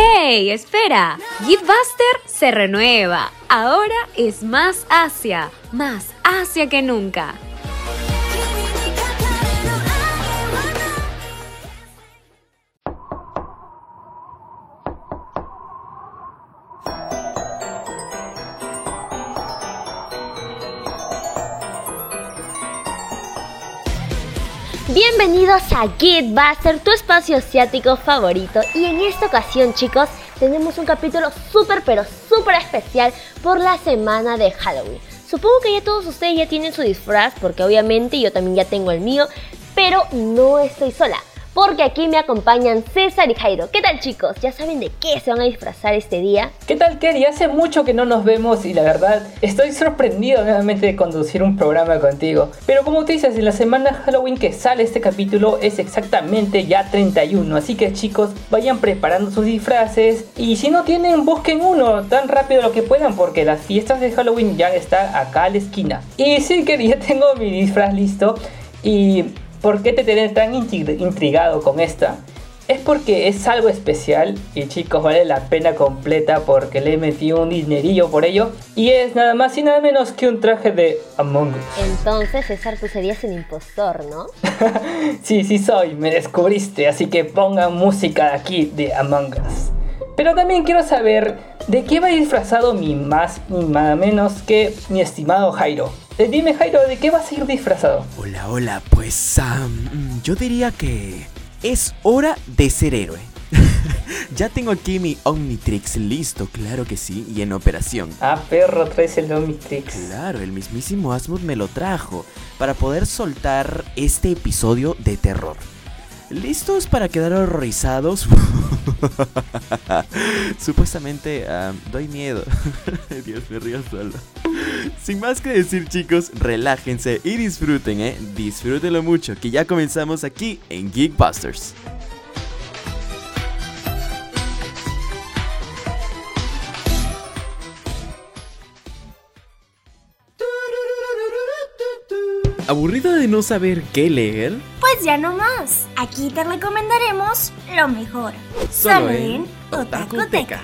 ¡Hey! Espera. Buster se renueva. Ahora es más Asia. Más Asia que nunca. Bienvenidos a Buster, tu espacio asiático favorito. Y en esta ocasión, chicos, tenemos un capítulo súper, pero súper especial por la semana de Halloween. Supongo que ya todos ustedes ya tienen su disfraz, porque obviamente yo también ya tengo el mío, pero no estoy sola porque aquí me acompañan César y Jairo. ¿Qué tal chicos? ¿Ya saben de qué se van a disfrazar este día? ¿Qué tal Kerry? Hace mucho que no nos vemos y la verdad estoy sorprendido nuevamente de conducir un programa contigo. Pero como te dices, en la semana Halloween que sale este capítulo es exactamente ya 31. Así que chicos, vayan preparando sus disfraces y si no tienen, busquen uno tan rápido lo que puedan porque las fiestas de Halloween ya están acá a la esquina. Y sí, Kerry, ya tengo mi disfraz listo y ¿Por qué te tenés tan intrigado con esta? Es porque es algo especial y chicos vale la pena completa porque le he metido un dinerillo por ello y es nada más y nada menos que un traje de Among Us. Entonces César tú serías un impostor, ¿no? sí, sí soy, me descubriste, así que pongan música aquí de Among Us. Pero también quiero saber de qué va disfrazado mi más ni nada menos que mi estimado Jairo. Eh, dime Jairo, ¿de qué vas a ir disfrazado? Hola, hola, pues um, yo diría que es hora de ser héroe. ya tengo aquí mi Omnitrix listo, claro que sí, y en operación. Ah, perro, traes el Omnitrix. Claro, el mismísimo Asmund me lo trajo para poder soltar este episodio de terror. ¿Listos para quedar horrorizados? Supuestamente ah, doy miedo. Dios, me río solo. Sin más que decir, chicos, relájense y disfruten, ¿eh? Disfrútenlo mucho, que ya comenzamos aquí en Geekbusters. ¿Aburrido de no saber qué leer? Pues ya no más. Aquí te recomendaremos lo mejor. Solo, en Otakuteca.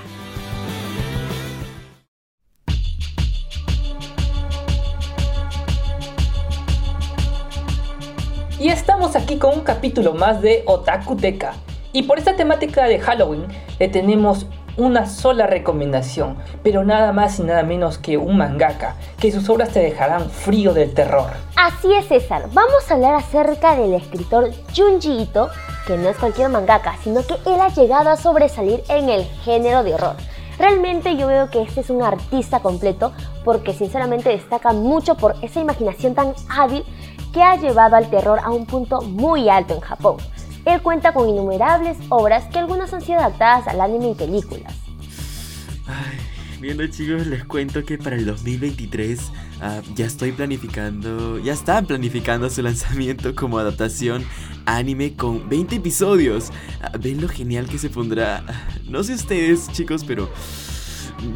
Y estamos aquí con un capítulo más de Otakuteca. Y por esta temática de Halloween le tenemos una sola recomendación, pero nada más y nada menos que un mangaka, que sus obras te dejarán frío del terror. Así es César, vamos a hablar acerca del escritor Junji Ito, que no es cualquier mangaka, sino que él ha llegado a sobresalir en el género de horror. Realmente yo veo que este es un artista completo porque sinceramente destaca mucho por esa imaginación tan hábil que ha llevado al terror a un punto muy alto en Japón. Él cuenta con innumerables obras que algunas han sido adaptadas al anime y películas. Ay, viendo chicos, les cuento que para el 2023 ah, ya estoy planificando, ya están planificando su lanzamiento como adaptación anime con 20 episodios. Ah, ven lo genial que se pondrá. No sé ustedes chicos, pero...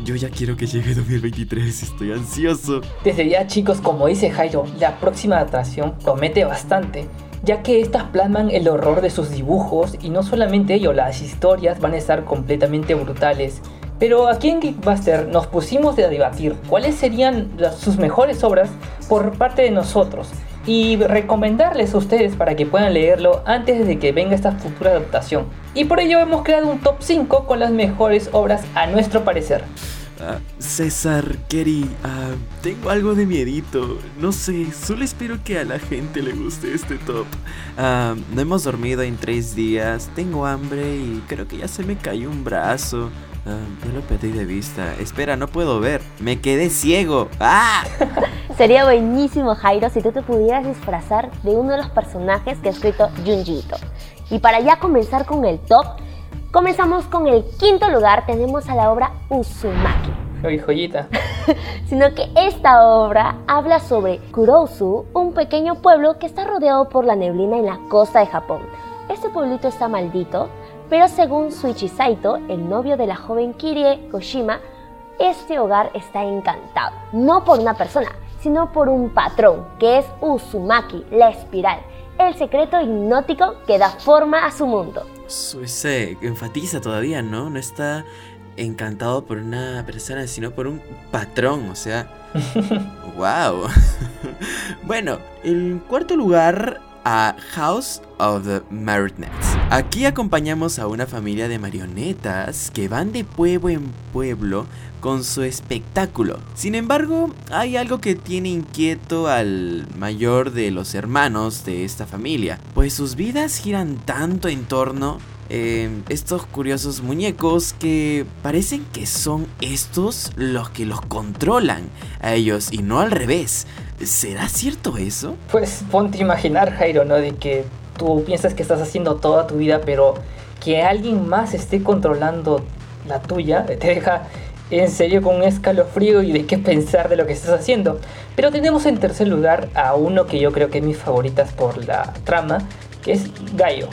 Yo ya quiero que llegue 2023, estoy ansioso. Desde ya chicos, como dice Jairo, la próxima adaptación promete bastante ya que estas plasman el horror de sus dibujos y no solamente ello, las historias van a estar completamente brutales. Pero aquí en Geekbuster nos pusimos a debatir cuáles serían sus mejores obras por parte de nosotros y recomendarles a ustedes para que puedan leerlo antes de que venga esta futura adaptación. Y por ello hemos creado un top 5 con las mejores obras a nuestro parecer. Ah, César, Kerry, ah, tengo algo de miedito. No sé, solo espero que a la gente le guste este top. Ah, no hemos dormido en tres días, tengo hambre y creo que ya se me cayó un brazo. yo lo perdí de vista. Espera, no puedo ver. Me quedé ciego. ¡Ah! Sería buenísimo, Jairo, si tú te pudieras disfrazar de uno de los personajes que ha escrito Junjito. Y para ya comenzar con el top, Comenzamos con el quinto lugar, tenemos a la obra Uzumaki. Ay, joyita. Sino que esta obra habla sobre Kurosu, un pequeño pueblo que está rodeado por la neblina en la costa de Japón. Este pueblito está maldito, pero según Suichi Saito, el novio de la joven Kirie Koshima, este hogar está encantado, no por una persona, sino por un patrón, que es Uzumaki, la espiral, el secreto hipnótico que da forma a su mundo. Se enfatiza todavía, ¿no? No está encantado por una persona, sino por un patrón, o sea... ¡Wow! bueno, en cuarto lugar a House of the Marionettes. Aquí acompañamos a una familia de marionetas que van de pueblo en pueblo con su espectáculo. Sin embargo, hay algo que tiene inquieto al mayor de los hermanos de esta familia, pues sus vidas giran tanto en torno eh, estos curiosos muñecos que parecen que son estos los que los controlan a ellos y no al revés. ¿Será cierto eso? Pues ponte a imaginar, Jairo, ¿no? De que tú piensas que estás haciendo toda tu vida, pero que alguien más esté controlando la tuya, te deja en serio con un escalofrío y de qué pensar de lo que estás haciendo. Pero tenemos en tercer lugar a uno que yo creo que es mi favoritas por la trama, que es Gaio.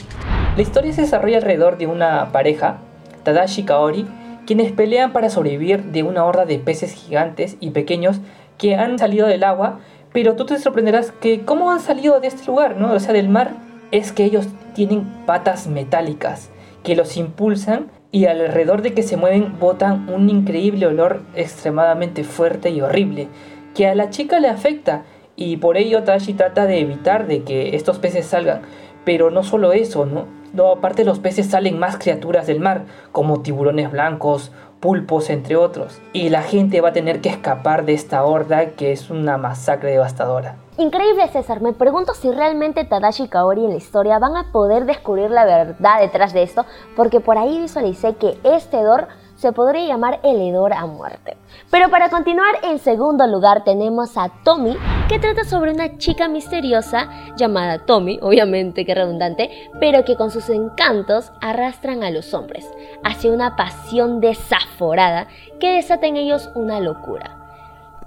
La historia se desarrolla alrededor de una pareja, Tadashi Kaori, quienes pelean para sobrevivir de una horda de peces gigantes y pequeños que han salido del agua, pero tú te sorprenderás que cómo han salido de este lugar, ¿no? O sea, del mar, es que ellos tienen patas metálicas que los impulsan y alrededor de que se mueven botan un increíble olor extremadamente fuerte y horrible que a la chica le afecta y por ello Tadashi trata de evitar de que estos peces salgan. Pero no solo eso, ¿no? No, aparte los peces salen más criaturas del mar, como tiburones blancos, pulpos, entre otros. Y la gente va a tener que escapar de esta horda que es una masacre devastadora. Increíble César, me pregunto si realmente Tadashi y Kaori en la historia van a poder descubrir la verdad detrás de esto, porque por ahí visualicé que este Dor se podría llamar el hedor a muerte. Pero para continuar, en segundo lugar tenemos a Tommy, que trata sobre una chica misteriosa llamada Tommy, obviamente que redundante, pero que con sus encantos arrastran a los hombres hacia una pasión desaforada que desata en ellos una locura.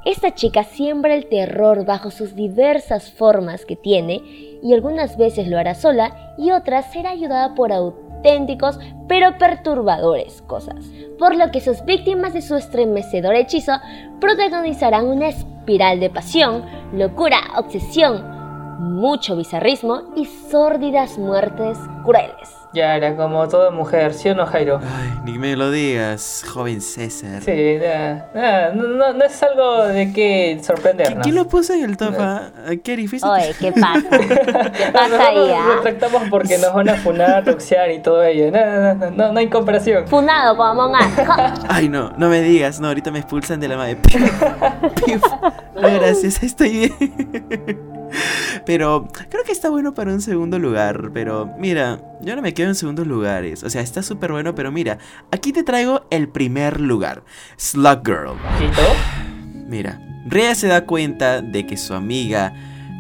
Esta chica siembra el terror bajo sus diversas formas que tiene y algunas veces lo hará sola y otras será ayudada por auténticos pero perturbadores cosas, por lo que sus víctimas de su estremecedor hechizo protagonizarán una espiral de pasión, locura, obsesión, mucho bizarrismo y sórdidas muertes crueles. Ya era como toda mujer, ¿sí o no, Jairo? Ay, ni me lo digas, joven César. Sí, no, no, no, es algo de que sorprendernos. ¿Quién lo puso en el top? Ah, ¿Qué difícil? Oye, ¿qué pasa? ¿Qué pasa ahí? Nos retractamos porque nos van a funar, toxear y todo ello. No, no, no, no, hay comparación. Funado como Among. Ay, no, no me digas. No, ahorita me expulsan de la madre. No, gracias, estoy bien. Pero creo que está bueno para un segundo lugar. Pero mira, yo no me quedo en segundos lugares. O sea, está súper bueno, pero mira, aquí te traigo el primer lugar. Slug Girl. Mira, Rhea se da cuenta de que su amiga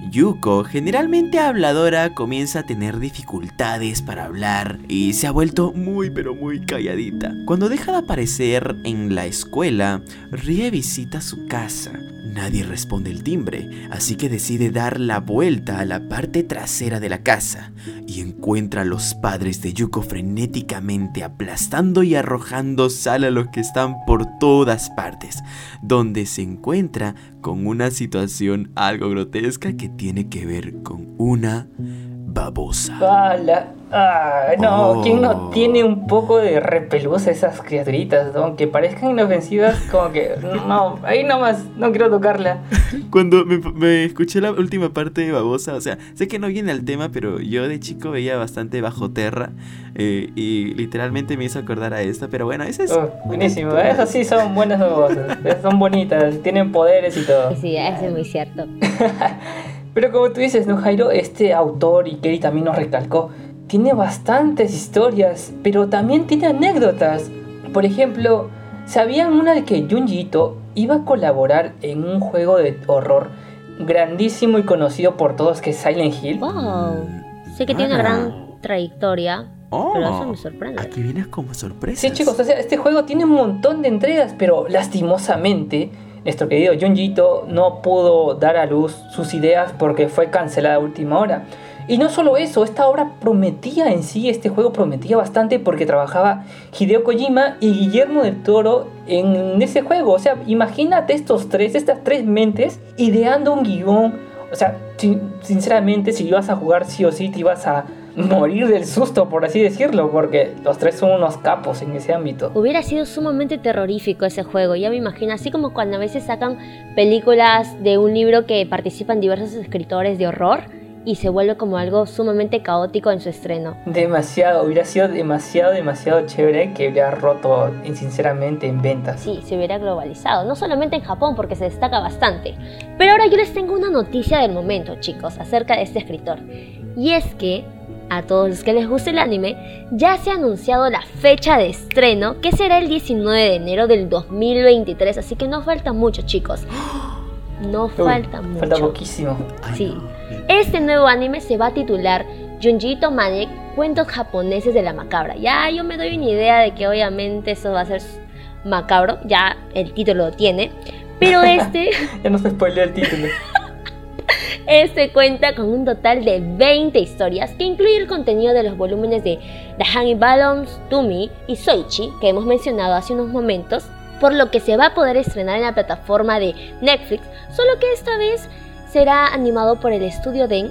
Yuko, generalmente habladora, comienza a tener dificultades para hablar y se ha vuelto muy pero muy calladita. Cuando deja de aparecer en la escuela, Rie visita su casa. Nadie responde el timbre, así que decide dar la vuelta a la parte trasera de la casa y encuentra a los padres de Yuko frenéticamente aplastando y arrojando sal a los que están por todas partes, donde se encuentra con una situación algo grotesca que tiene que ver con una babosa. Ah, no, ¿quién no oh. tiene un poco de repelús a esas criaturitas? Aunque parezcan inofensivas, como que no, ahí nomás, no quiero tocarla. Cuando me, escuché la última parte de Babosa, o sea, sé que no viene al tema, pero yo de chico veía bastante Bajo Terra eh, y literalmente me hizo acordar a esta, pero bueno, esa es... Oh, buenísimo, esas sí son buenas babosas, son bonitas, tienen poderes y todo. Sí, eso es muy cierto. pero como tú dices, ¿no, Jairo? Este autor, y Kerry también nos recalcó, tiene bastantes historias, pero también tiene anécdotas. Por ejemplo, ¿sabían una de que Junji Ito iba a colaborar en un juego de horror grandísimo y conocido por todos que es Silent Hill? Wow. Sé que tiene una gran trayectoria. pero eso me sorprende. Aquí vienes como sorpresa. Sí, chicos, o sea, este juego tiene un montón de entregas, pero lastimosamente, nuestro querido Junji Ito no pudo dar a luz sus ideas porque fue cancelada a última hora. Y no solo eso, esta obra prometía en sí, este juego prometía bastante porque trabajaba Hideo Kojima y Guillermo del Toro en ese juego. O sea, imagínate estos tres, estas tres mentes ideando un guion. O sea, sinceramente, si ibas a jugar sí o sí, te ibas a morir del susto, por así decirlo, porque los tres son unos capos en ese ámbito. Hubiera sido sumamente terrorífico ese juego, ya me imagino, así como cuando a veces sacan películas de un libro que participan diversos escritores de horror y se vuelve como algo sumamente caótico en su estreno. Demasiado, hubiera sido demasiado, demasiado chévere que hubiera roto sinceramente en ventas. Sí, se hubiera globalizado, no solamente en Japón porque se destaca bastante. Pero ahora yo les tengo una noticia del momento, chicos, acerca de este escritor. Y es que a todos los que les guste el anime, ya se ha anunciado la fecha de estreno, que será el 19 de enero del 2023, así que no falta mucho, chicos. No falta mucho. Falta poquísimo. Sí. Este nuevo anime se va a titular Junjito Maniac, Cuentos japoneses de la macabra. Ya yo me doy una idea de que obviamente eso va a ser macabro, ya el título lo tiene. Pero este... ya no se spoilea el título. Este cuenta con un total de 20 historias que incluye el contenido de los volúmenes de The Hanging Balloons, Tumi y Soichi que hemos mencionado hace unos momentos, por lo que se va a poder estrenar en la plataforma de Netflix, solo que esta vez será animado por el estudio Den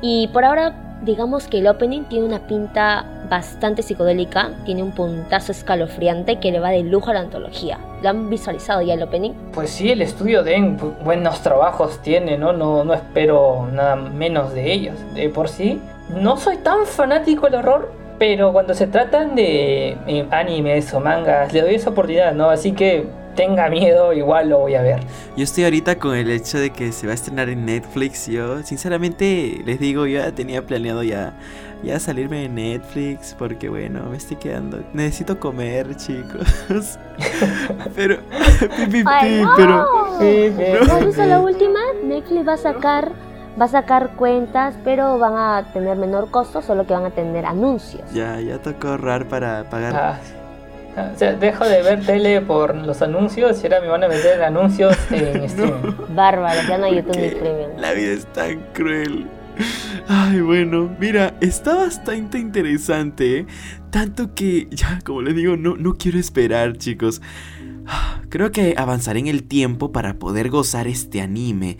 y por ahora digamos que el opening tiene una pinta bastante psicodélica, tiene un puntazo escalofriante que le va de lujo a la antología. ¿Lo han visualizado ya el opening? Pues sí, el estudio Den buenos trabajos tiene, ¿no? No, no espero nada menos de ellos. De por sí, no soy tan fanático del horror, pero cuando se tratan de eh, animes o mangas, le doy esa oportunidad, ¿no? Así que tenga miedo, igual lo voy a ver. Yo estoy ahorita con el hecho de que se va a estrenar en Netflix. Yo, sinceramente, les digo, yo ya tenía planeado ya, ya salirme de Netflix porque, bueno, me estoy quedando. Necesito comer, chicos. pero, Ay, no. pero. ¿No has visto la última? Netflix va a sacar va a sacar cuentas, pero van a tener menor costo, solo que van a tener anuncios. Ya, ya tocó ahorrar para pagar. Ah, o sea, dejo de ver tele por los anuncios y ahora me van a meter anuncios en streaming. Bárbaro, ya no hay YouTube ni premium. La vida es tan cruel. Ay, bueno, mira, está bastante interesante, ¿eh? tanto que ya, como les digo, no, no quiero esperar, chicos. Creo que avanzaré en el tiempo para poder gozar este anime.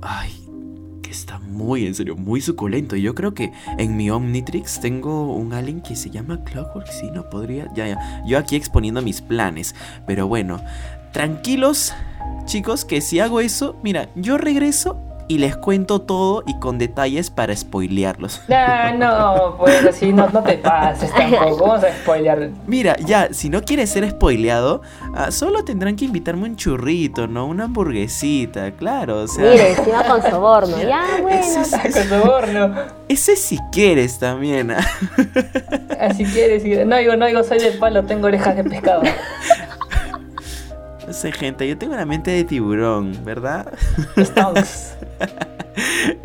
Ay, está muy, en serio, muy suculento. Yo creo que en mi Omnitrix tengo un alien que se llama Clockwork. Si no podría. Ya, ya. Yo aquí exponiendo mis planes. Pero bueno, tranquilos, chicos, que si hago eso, mira, yo regreso y les cuento todo y con detalles para spoilearlos. No, no, pues así no, no te pases tampoco. Vamos a spoilear. Mira, ya, si no quieres ser spoileado, uh, solo tendrán que invitarme un churrito, ¿no? Una hamburguesita, claro, o sea. Mire, encima con soborno, ya, bueno. Ese, con soborno. Ese si quieres también. Así ah, quieres, no digo, no digo, soy de palo, tengo orejas de pescado. No sé, gente, yo tengo una mente de tiburón, ¿verdad? Stonks.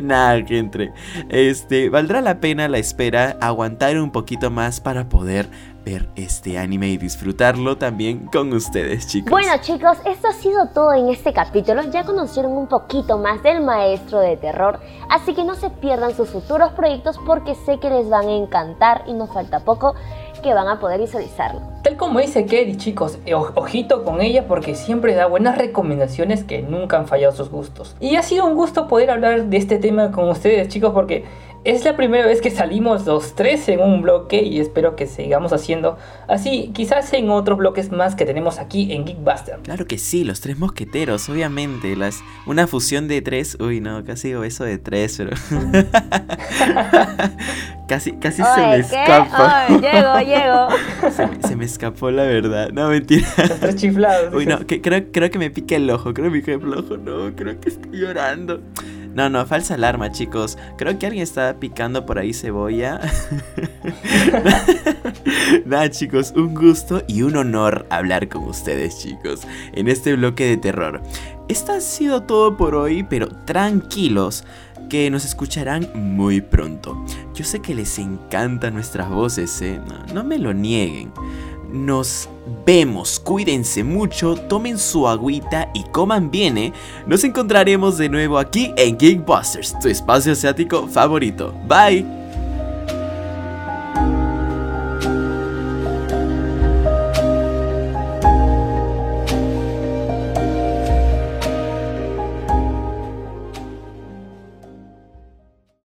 Nada, que. Este, valdrá la pena la espera, aguantar un poquito más para poder ver este anime y disfrutarlo también con ustedes, chicos. Bueno, chicos, esto ha sido todo en este capítulo. Ya conocieron un poquito más del maestro de terror, así que no se pierdan sus futuros proyectos porque sé que les van a encantar y nos falta poco que van a poder visualizarlo. Como dice Kerry, chicos, eh, ojito con ella porque siempre da buenas recomendaciones que nunca han fallado sus gustos. Y ha sido un gusto poder hablar de este tema con ustedes, chicos, porque es la primera vez que salimos los tres en un bloque y espero que sigamos haciendo así, quizás en otros bloques más que tenemos aquí en Geekbuster. Claro que sí, los tres mosqueteros, obviamente. Las, una fusión de tres. Uy, no, casi digo eso de tres, pero. casi casi se me escapa. llego, llego. Se, me escapó la verdad. No, mentira. Los tres chiflados. Uy, no, creo, creo que me pique el ojo. Creo que me pique el ojo. No, creo que estoy llorando. No, no, falsa alarma, chicos. Creo que alguien está picando por ahí cebolla. Nada, chicos, un gusto y un honor hablar con ustedes, chicos, en este bloque de terror. Esto ha sido todo por hoy, pero tranquilos que nos escucharán muy pronto. Yo sé que les encantan nuestras voces, ¿eh? no, no me lo nieguen. Nos vemos, cuídense mucho, tomen su agüita y coman bien, ¿eh? Nos encontraremos de nuevo aquí en Geekbusters, tu espacio asiático favorito. Bye.